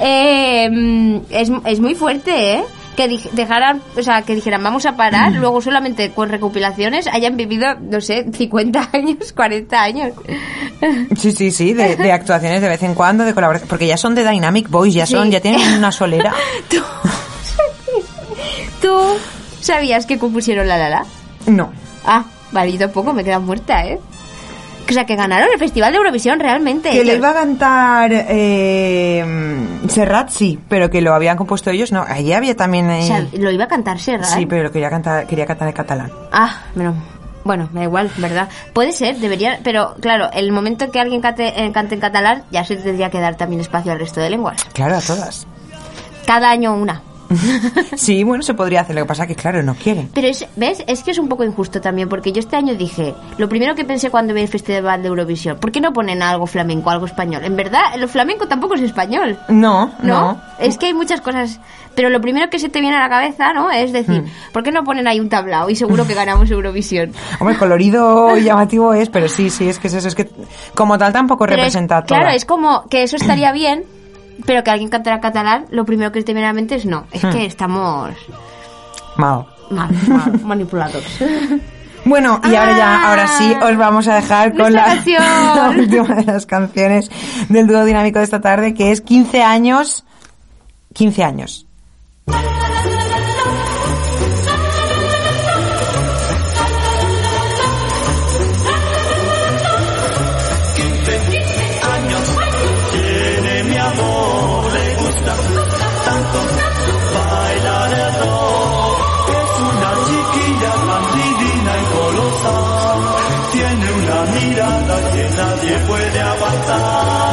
Eh, mm, es, es muy fuerte, ¿eh? Que dejaran, o sea, que dijeran vamos a parar, luego solamente con recopilaciones hayan vivido, no sé, 50 años, 40 años. Sí, sí, sí, de, de actuaciones de vez en cuando, de colaboración, porque ya son de Dynamic Boys, ya son, Sí. ya tienen una solera. ¿Tú, ¿Tú sabías que compusieron La La La? No. Ah, vale, yo tampoco me queda muerta, ¿eh? O sea, que ganaron el Festival de Eurovisión realmente. Que le iba a cantar eh, Serrat, sí, pero que lo habían compuesto ellos, no. Allí había también... eh, O sea, lo iba a cantar Serrat. sí, pero lo quería cantar, quería cantar en catalán. Ah, bueno, bueno, me da igual, ¿verdad? Puede ser, debería, pero claro, el momento que alguien cante, eh, cante en catalán, ya se tendría que dar también espacio al resto de lenguas. Claro, a todas. Cada año una. Sí, bueno, se podría hacer. Lo que pasa que, claro, no quieren. Pero es, ¿ves? Es que es un poco injusto también, porque yo este año dije, lo primero que pensé cuando vi el Festival de Eurovisión, ¿por qué no ponen algo flamenco, algo español? En verdad, lo flamenco tampoco es español. No, ¿No? no. Es que hay muchas cosas. Pero lo primero que se te viene a la cabeza, ¿no? Es decir, Hmm. ¿por qué no ponen ahí un tablao? Y seguro que ganamos Eurovisión. Hombre, colorido y llamativo es, pero sí, sí, es que es eso. Es que como tal tampoco Pero es- representa todo. Claro, es como que eso estaría bien, pero que alguien cantara catalán, lo primero que te viene a la mente es no. Es Hmm. que estamos Mal. mal, mal, manipulados. Bueno, y ahora ya, Ah. ahora sí, os vamos a dejar con la, la última de las canciones del dúo dinámico de esta tarde, que es 15 años. 15 años. Puede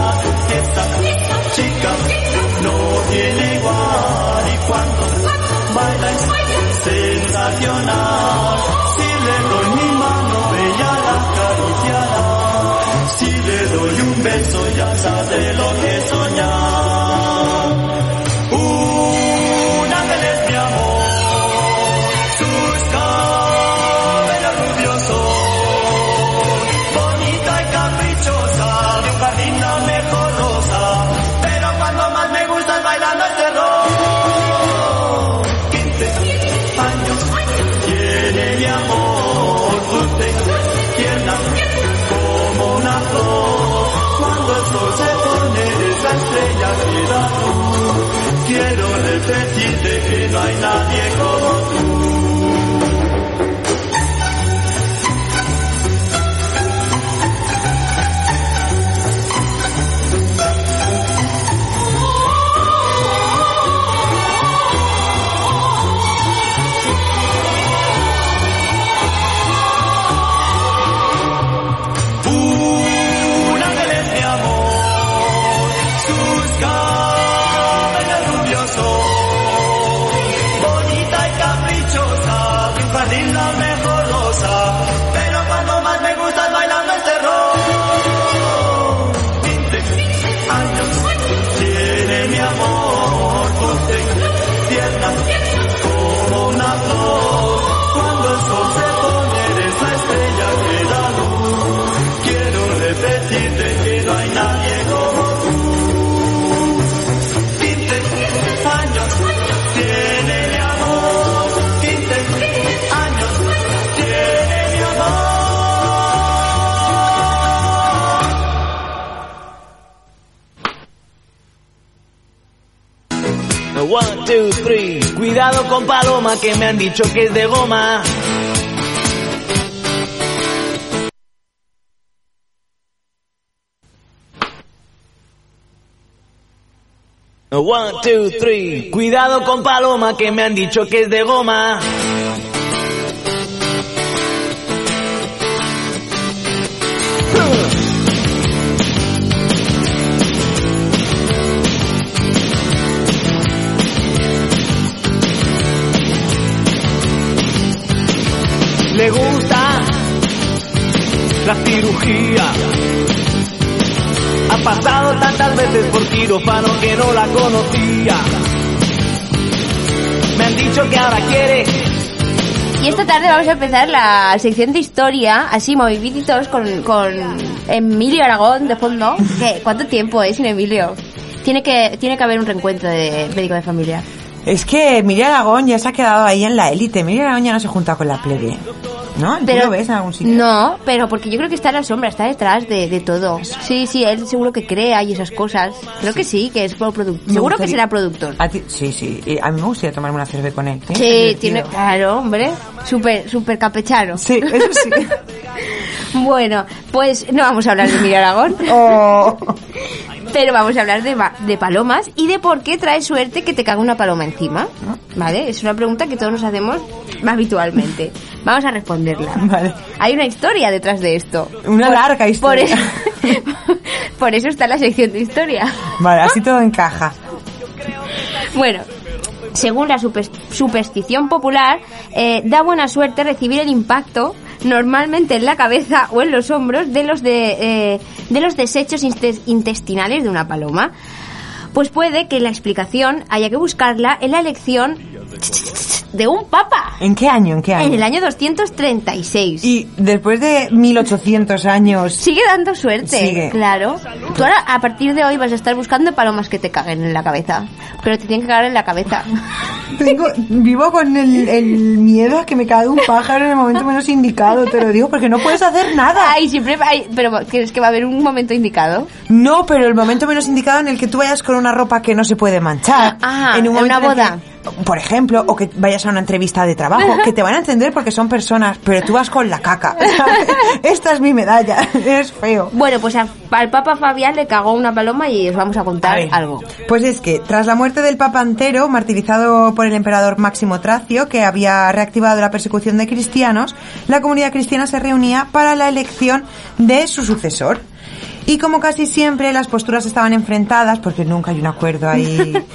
Quiero repetirte que no hay nadie como tú. Two, three. Cuidado con Paloma que me han dicho que es de goma. One, two, three. Cuidado con Paloma que me han dicho que es de goma. Cirugía. Ha pasado tantas veces por quirófano que no la conocía. Me han dicho que ahora quiere Y esta tarde vamos a empezar la sección de historia, así moviditos con, con Emilio Aragón de fondo. ¿Qué? ¿Cuánto tiempo es sin Emilio? Tiene que, tiene que haber un reencuentro de médico de familia. Es que Miriam Aragón ya se ha quedado ahí en la élite. Miriam Aragón ya no se junta con la plebe. ¿No? ¿Tú lo ves en algún sitio? No, pero porque yo creo que está en la sombra, está detrás de, de todo. Sí, sí, él seguro que crea y esas cosas. Creo que sí, que es productor. Seguro que será productor. A ti- sí, sí. Y a mí me gustaría tomarme una cerveza con él. ¿eh? Sí, tiene, claro, hombre, súper, súper capechano. Sí, eso sí. Bueno, pues no vamos a hablar de Emilio Aragón, Oh. pero vamos a hablar de, de palomas y de por qué trae suerte que te caga una paloma encima. ¿Vale? Es una pregunta que todos nos hacemos habitualmente. Vamos a responderla. Vale. Hay una historia detrás de esto. Una larga historia. Por, por eso está la sección de historia. Vale, así todo encaja. Bueno, según la super- superstición popular, eh, da buena suerte recibir el impacto normalmente en la cabeza o en los hombros de los de, eh, de los desechos intestinales de una paloma. Pues puede que la explicación haya que buscarla en la elección de un papa ¿En qué año? ¿En qué año? en el año 236. Y después de 1800 años... Sigue dando suerte, Sigue. claro. Tú ahora, a partir de hoy, vas a estar buscando palomas que te caguen en la cabeza. Pero te tienen que cagar en la cabeza. Tengo, vivo con el, el miedo a que me caiga un pájaro en el momento menos indicado, te lo digo, porque no puedes hacer nada. Ay, siempre hay... Pero ¿crees que va a haber un momento indicado? No, pero el momento menos indicado en el que tú vayas con una ropa que no se puede manchar. Ah, en un en momento una boda. Por ejemplo, o que vayas a una entrevista de trabajo, que te van a entender porque son personas, pero tú vas con la caca. ¿sabes? Esta es mi medalla, es feo. Bueno, pues a- al Papa Fabián le cagó una paloma y os vamos a contar A algo. Pues es que tras la muerte del Papa Antero, martirizado por el emperador Máximo Tracio, que había reactivado la persecución de cristianos, la comunidad cristiana se reunía para la elección de su sucesor. Y como casi siempre las posturas estaban enfrentadas, porque nunca hay un acuerdo ahí.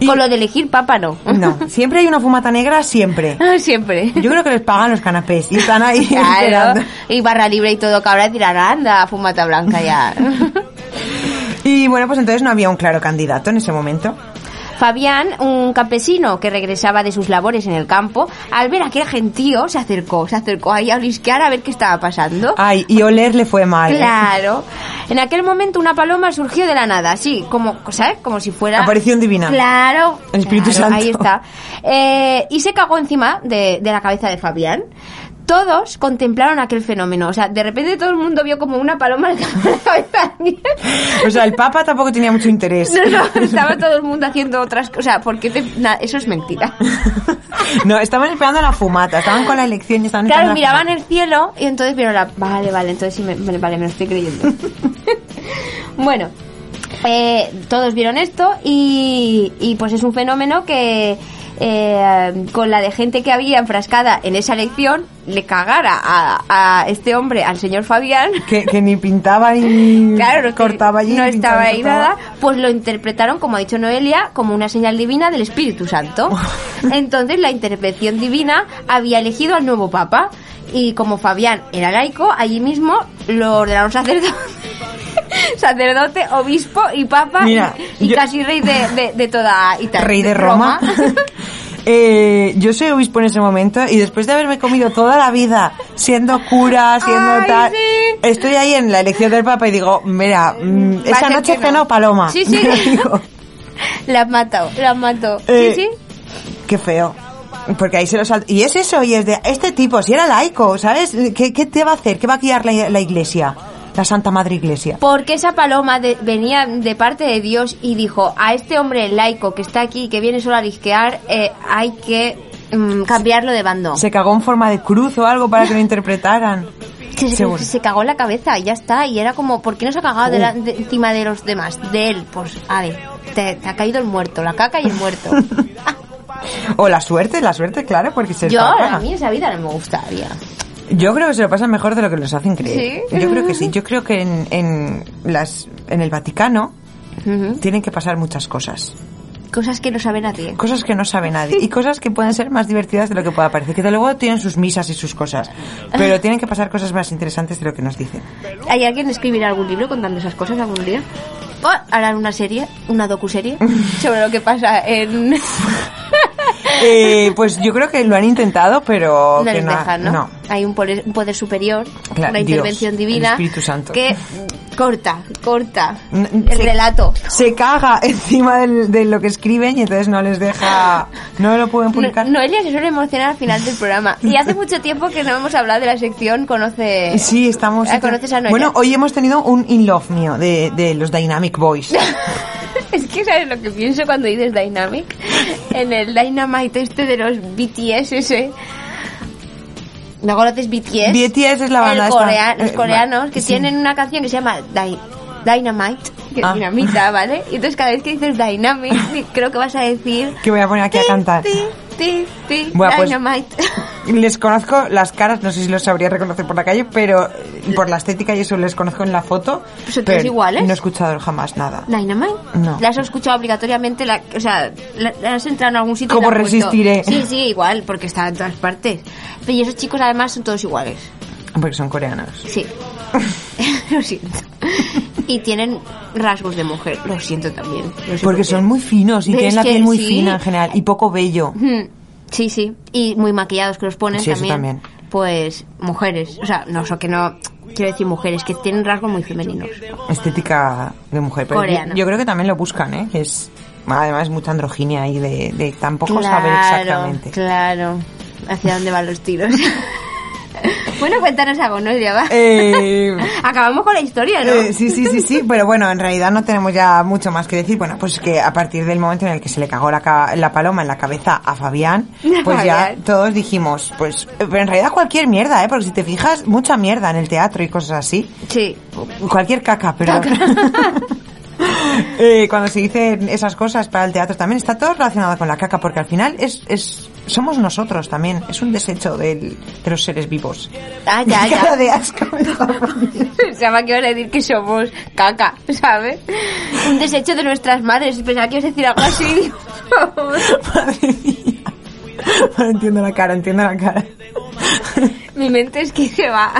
Y- Con lo de elegir papa, no. no, siempre hay una fumata negra, siempre. Siempre. Yo creo que les pagan los canapés y están ahí Claro, y barra libre y todo, que ahora dirán, anda, fumata blanca ya. Y bueno, pues entonces no había un claro candidato en ese momento. Fabián, un campesino que regresaba de sus labores en el campo, al ver a aquel gentío, se acercó, se acercó ahí a olisquear a ver qué estaba pasando. Ay, y oler le fue mal. ¿eh? Claro. En aquel momento una paloma surgió de la nada, así, como, ¿sabes? Como si fuera... Aparición divina. Claro. El Espíritu claro, Santo. Ahí está. Eh, y se cagó encima de, de la cabeza de Fabián. Todos contemplaron aquel fenómeno. O sea, de repente todo el mundo vio como una paloma en la cabeza. O sea, el Papa tampoco tenía mucho interés. No, no, estaba todo el mundo haciendo otras cosas. O sea, porque te- na- eso es mentira. No, estaban esperando la fumata, estaban con la elección y estaban Claro, miraban el cielo y entonces vieron la... Vale, vale, entonces sí, me, vale, me lo estoy creyendo. bueno, eh, todos vieron esto y, y pues es un fenómeno que eh, con la de gente que había enfrascada en esa elección le cagara a, a este hombre, al señor Fabián. Que, que ni pintaba ni Claro, cortaba allí. no estaba ahí nada, pues lo interpretaron, como ha dicho Noelia, como una señal divina del Espíritu Santo. Entonces la intervención divina había elegido al nuevo Papa y como Fabián era laico, allí mismo lo ordenaron sacerdote. sacerdote, obispo y papa Mira, y, y yo- casi rey de, de- de toda Italia. Rey de Roma. Eh, yo soy obispo en ese momento y después de haberme comido toda la vida siendo cura, siendo Ay, tal, sí. estoy ahí en la elección del Papa y digo, mira, mm, esa noche que no. cenó paloma. Sí, sí. La has matado, la has matado. Eh, sí, sí. Qué feo. Porque ahí se lo salta. Y es eso, y es de este tipo, si era laico, ¿sabes? ¿Qué, qué te va a hacer? ¿Qué va a guiar la, la iglesia? La Santa Madre Iglesia. Porque esa paloma de- venía de parte de Dios y dijo, a este hombre laico que está aquí, que viene solo a risquear, eh, hay que mm, cambiarlo de bando. Se cagó en forma de cruz o algo para que lo interpretaran. Se, se- se cagó en la cabeza y ya está. Y era como, ¿por qué no se ha cagado de la- de- encima de los demás? De él, pues, a ver, te, te ha caído el muerto, la caca y el muerto. O la suerte, la suerte, claro, porque se Yo, a mí esa vida no me gustaría. Yo creo que se lo pasan mejor de lo que los hacen creer. ¿Sí? Yo creo que sí. Yo creo que en, en, las, en el Vaticano tienen que pasar muchas cosas. Cosas que no sabe nadie. Cosas que no sabe nadie. Y cosas que pueden ser más divertidas de lo que pueda parecer. Que de luego tienen sus misas y sus cosas. Pero tienen que pasar cosas más interesantes de lo que nos dicen. ¿Hay alguien que escribirá algún libro contando esas cosas algún día? O harán una serie, una docuserie, sobre lo que pasa en... Eh, pues yo creo que lo han intentado, pero no que les no, dejan, ¿no? no. Hay un poder, un poder superior, Claro, una Dios, intervención el divina Espíritu Santo. que corta, corta el se- relato. Se caga encima del- de lo que escriben y entonces no les deja, no lo pueden publicar. No- Noelia se suele emocionar al final del programa. Y hace mucho tiempo que no hemos hablado de la sección Conoce... Sí, estamos. Ah, ¿Conoces a Noelia? Bueno, hoy hemos tenido un in love mío de, de los Dynamic Boys. Que sabes lo que pienso cuando dices Dynamic. En el Dynamite este de los BTS ese. ¿No conoces BTS? BTS es la banda El corea- los Eh, coreanos que sí. tienen una canción que se llama Dy- Dynamite, que es Ah. dinamita, ¿vale? Y entonces cada vez que dices Dynamic, creo que vas a decir... Que voy a poner aquí a cantar. ti, Ti, ti, Bueno, pues- dynamite. Les conozco las caras, no sé si los sabría reconocer por la calle, pero eh, por la estética y eso les conozco en la foto. Pues son pero iguales. No he escuchado jamás nada. Dynamite. No. ¿La has escuchado obligatoriamente? La, o sea, la, la has entrado en algún sitio y ¿Cómo puesto? resistiré? Sí, sí, igual, porque está en todas partes. Pero y esos chicos además son todos iguales. Porque son coreanos. Sí. lo siento. Y tienen rasgos de mujer. Lo siento también. No sé Porque por qué. son muy finos y tienen la piel muy sí. fina en general y poco bello. Mm, Sí, sí. Y muy maquillados que los ponen Sí, eso también. Pues mujeres. O sea, no, eso que no. Quiero decir mujeres que tienen rasgos muy femeninos. Estética de mujer. Pero yo, Coreana. yo creo que también lo buscan, ¿eh? Que es, además, mucha androginia ahí de, de tampoco claro, saber exactamente. Claro. ¿Hacia dónde van los tiros? bueno, cuéntanos algo, ¿no? Ya va. Eh, Acabamos con la historia, ¿no? Eh, sí, sí, sí, sí, pero bueno, en realidad no tenemos ya mucho más que decir. Bueno, pues que a partir del momento en el que se le cagó la, la paloma en la cabeza a Fabián, pues ya todos dijimos, pues, pero en realidad cualquier mierda, ¿eh? Porque si te fijas, mucha mierda en el teatro y cosas así. Sí. Cualquier caca, pero... Eh, cuando se dicen esas cosas para el teatro también está todo relacionado con la caca porque al final es, es somos nosotros también es un desecho del- de los seres vivos Ah, ya, Cara ya. de asco. Pensaba que a decir que somos caca, ¿sabes? Un desecho de nuestras madres. Pensaba que ibas a decir algo así. Madre mía. Bueno, entiendo la cara, entiendo la cara. Mi mente es que se va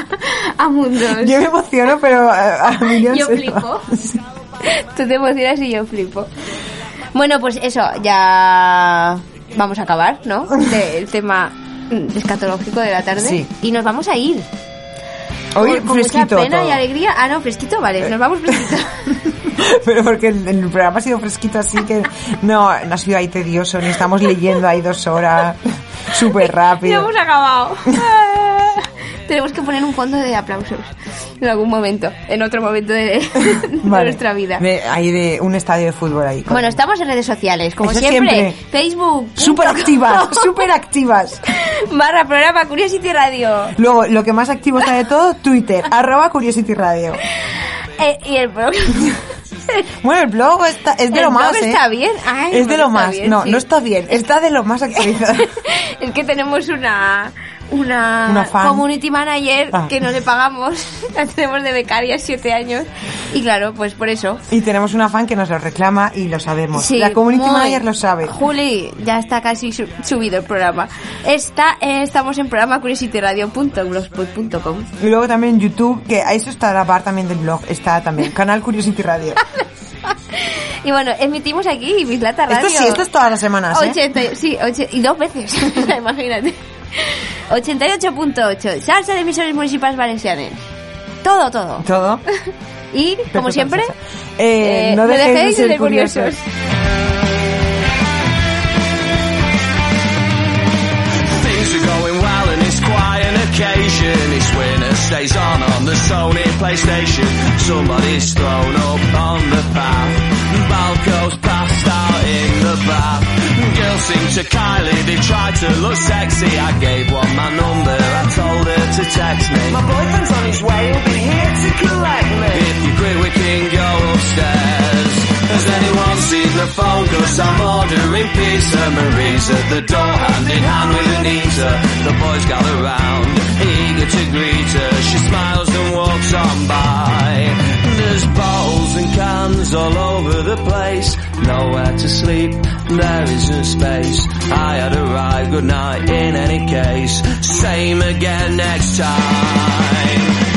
a mundos. Yo me emociono, pero a Yo flipo. Tú te emocionas y yo flipo. Bueno, pues eso, ya vamos a acabar, ¿no? Del tema escatológico de la tarde. Sí. Y nos vamos a ir. Hoy con, con fresquito mucha pena todo. y alegría. Ah, no, fresquito, vale, nos vamos fresquito. Pero porque el, el programa ha sido fresquito así que no, no ha sido ahí tedioso, ni estamos leyendo ahí dos horas súper ya rápido. hemos acabado. Tenemos que poner un fondo de aplausos en algún momento, en otro momento de, de Vale. nuestra vida. De, ahí de un estadio de fútbol ahí. Bueno, estamos en redes sociales, como siempre. siempre. Facebook. Súper activas, súper activas. Barra programa Curiosity Radio. Luego, lo que más activo está de todo, Twitter, arroba Curiosity Radio. Eh, y el blog. Bueno, el blog está, es de El lo más, blog ¿eh? está bien. Ay, es de lo más. bien, no, sí. no está bien. Está de lo más actualizado. es que tenemos una una, Una fan. community manager Ah. que no le pagamos. La tenemos de becaria siete años. Y claro, pues por eso. y tenemos una fan que nos lo reclama y lo sabemos. Sí, La community muy- manager lo sabe. Juli, ya está casi su- subido el programa. Está, eh, estamos en programa curiosityradio.blogspot.com. Y luego también en YouTube, que a eso está la par también del blog, está también, canal Curiosity Radio. Y bueno, emitimos aquí Bislata Radio. Esto sí, esto es todas las semanas, ¿eh? 80, sí, oche- y dos veces, imagínate. 88.8, salsa de emisores municipales valencianes. Todo, todo. Todo. Y, como siempre, Sasa. Eh, no dejéis de ser curiosos. Stays on on the Sony PlayStation. Somebody's thrown up on the path. Balco's passed out in the bath. Girls sing to Kylie, they try to look sexy. I gave one my number, I told her to text me. My boyfriend's on his way, he'll be here to collect me. If you quit, we can go upstairs. Has anyone seen the phone? Cause I'm ordering pizza. Marie's at the door, hand in hand with Anita. The boys gather round, eager to greet her. She smiles and walks on by. There's bottles and cans all over the place. Nowhere to sleep, there isn't space. I had a ride, good night in any case. Same again next time.